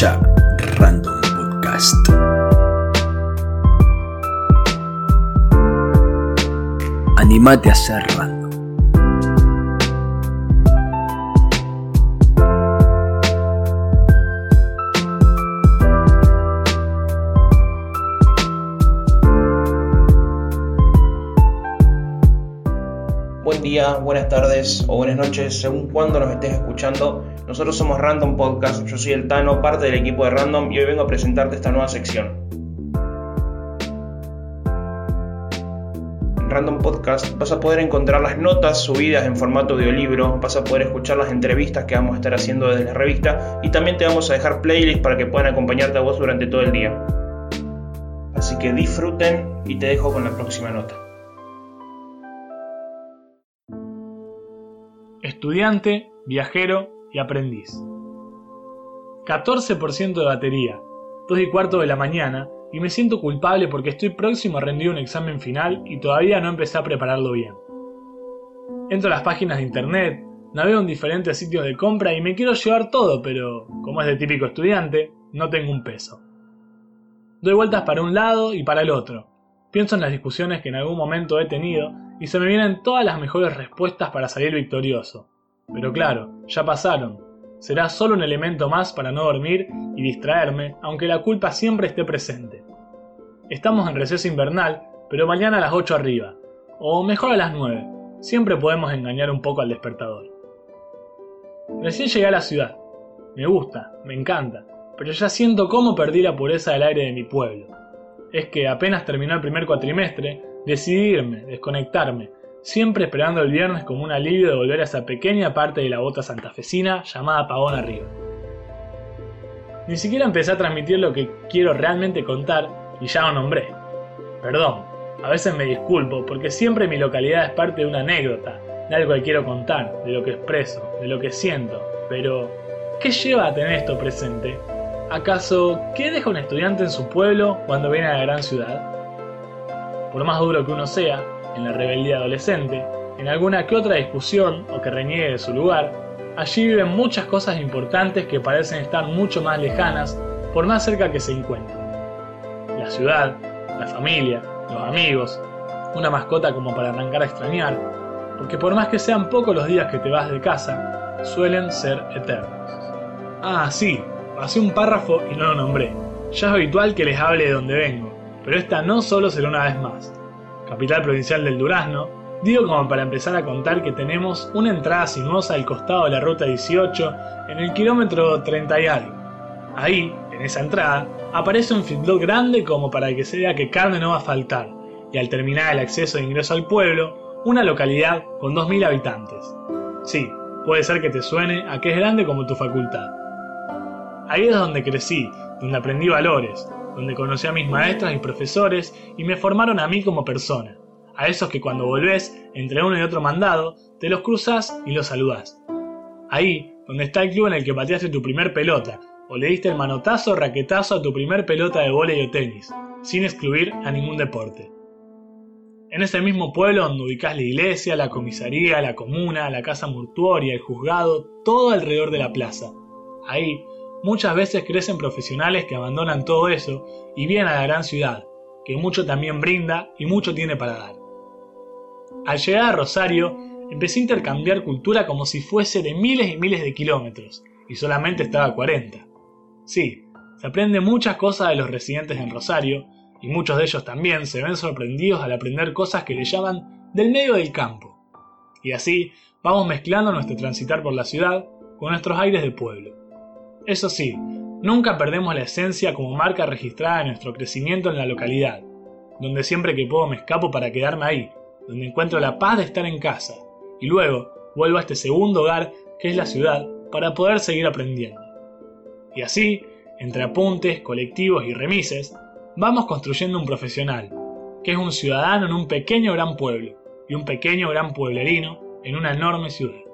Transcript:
Random Podcast. Animate a ser Buen día, buenas tardes o buenas noches, según cuando nos estés escuchando. Nosotros somos Random Podcast, yo soy el Tano, parte del equipo de Random y hoy vengo a presentarte esta nueva sección. En Random Podcast vas a poder encontrar las notas subidas en formato audiolibro, vas a poder escuchar las entrevistas que vamos a estar haciendo desde la revista y también te vamos a dejar playlists para que puedan acompañarte a vos durante todo el día. Así que disfruten y te dejo con la próxima nota. Estudiante, viajero y aprendiz. 14% de batería, 2 y cuarto de la mañana, y me siento culpable porque estoy próximo a rendir un examen final y todavía no empecé a prepararlo bien. Entro a las páginas de internet, navego en diferentes sitios de compra y me quiero llevar todo, pero, como es de típico estudiante, no tengo un peso. Doy vueltas para un lado y para el otro. Pienso en las discusiones que en algún momento he tenido y se me vienen todas las mejores respuestas para salir victorioso. Pero claro, ya pasaron. Será solo un elemento más para no dormir y distraerme, aunque la culpa siempre esté presente. Estamos en receso invernal, pero mañana a las 8 arriba, o mejor a las 9. Siempre podemos engañar un poco al despertador. Recién llegué a la ciudad. Me gusta, me encanta, pero ya siento cómo perdí la pureza del aire de mi pueblo. Es que apenas terminó el primer cuatrimestre, decidí irme, desconectarme, siempre esperando el viernes como un alivio de volver a esa pequeña parte de la bota santafesina llamada Pagón Arriba. Ni siquiera empecé a transmitir lo que quiero realmente contar y ya lo nombré. Perdón, a veces me disculpo porque siempre mi localidad es parte de una anécdota, de algo que quiero contar, de lo que expreso, de lo que siento, pero ¿qué lleva a tener esto presente? ¿Acaso qué deja un estudiante en su pueblo cuando viene a la gran ciudad? Por más duro que uno sea, en la rebeldía adolescente, en alguna que otra discusión o que reniegue de su lugar, allí viven muchas cosas importantes que parecen estar mucho más lejanas por más cerca que se encuentren. La ciudad, la familia, los amigos, una mascota como para arrancar a extrañar, porque por más que sean pocos los días que te vas de casa, suelen ser eternos. Ah, sí, pasé un párrafo y no lo nombré. Ya es habitual que les hable de donde vengo, pero esta no solo será una vez más. Capital provincial del Durazno, digo como para empezar a contar que tenemos una entrada sinuosa al costado de la ruta 18 en el kilómetro 30 y algo. Ahí, en esa entrada, aparece un feedlot grande como para que se vea que carne no va a faltar, y al terminar el acceso de ingreso al pueblo, una localidad con 2.000 habitantes. Sí, puede ser que te suene a que es grande como tu facultad. Ahí es donde crecí, donde aprendí valores, donde conocí a mis maestras y profesores y me formaron a mí como persona. A esos que cuando volvés, entre uno y otro mandado, te los cruzas y los saludás. Ahí, donde está el club en el que pateaste tu primer pelota, o le diste el manotazo o raquetazo a tu primer pelota de vóley o tenis, sin excluir a ningún deporte. En ese mismo pueblo donde ubicás la iglesia, la comisaría, la comuna, la casa mortuoria, el juzgado, todo alrededor de la plaza. Ahí, muchas veces crecen profesionales que abandonan todo eso y vienen a la gran ciudad, que mucho también brinda y mucho tiene para dar. Al llegar a Rosario, empecé a intercambiar cultura como si fuese de miles y miles de kilómetros, y solamente estaba a 40. Sí, se aprende muchas cosas de los residentes en Rosario, y muchos de ellos también se ven sorprendidos al aprender cosas que le llaman del medio del campo. Y así vamos mezclando nuestro transitar por la ciudad con nuestros aires de pueblo. Eso sí, nunca perdemos la esencia como marca registrada de nuestro crecimiento en la localidad, donde siempre que puedo me escapo para quedarme ahí, donde encuentro la paz de estar en casa, y luego vuelvo a este segundo hogar que es la ciudad para poder seguir aprendiendo. Y así, entre apuntes, colectivos y remises, vamos construyendo un profesional, que es un ciudadano en un pequeño gran pueblo, y un pequeño gran pueblerino en una enorme ciudad.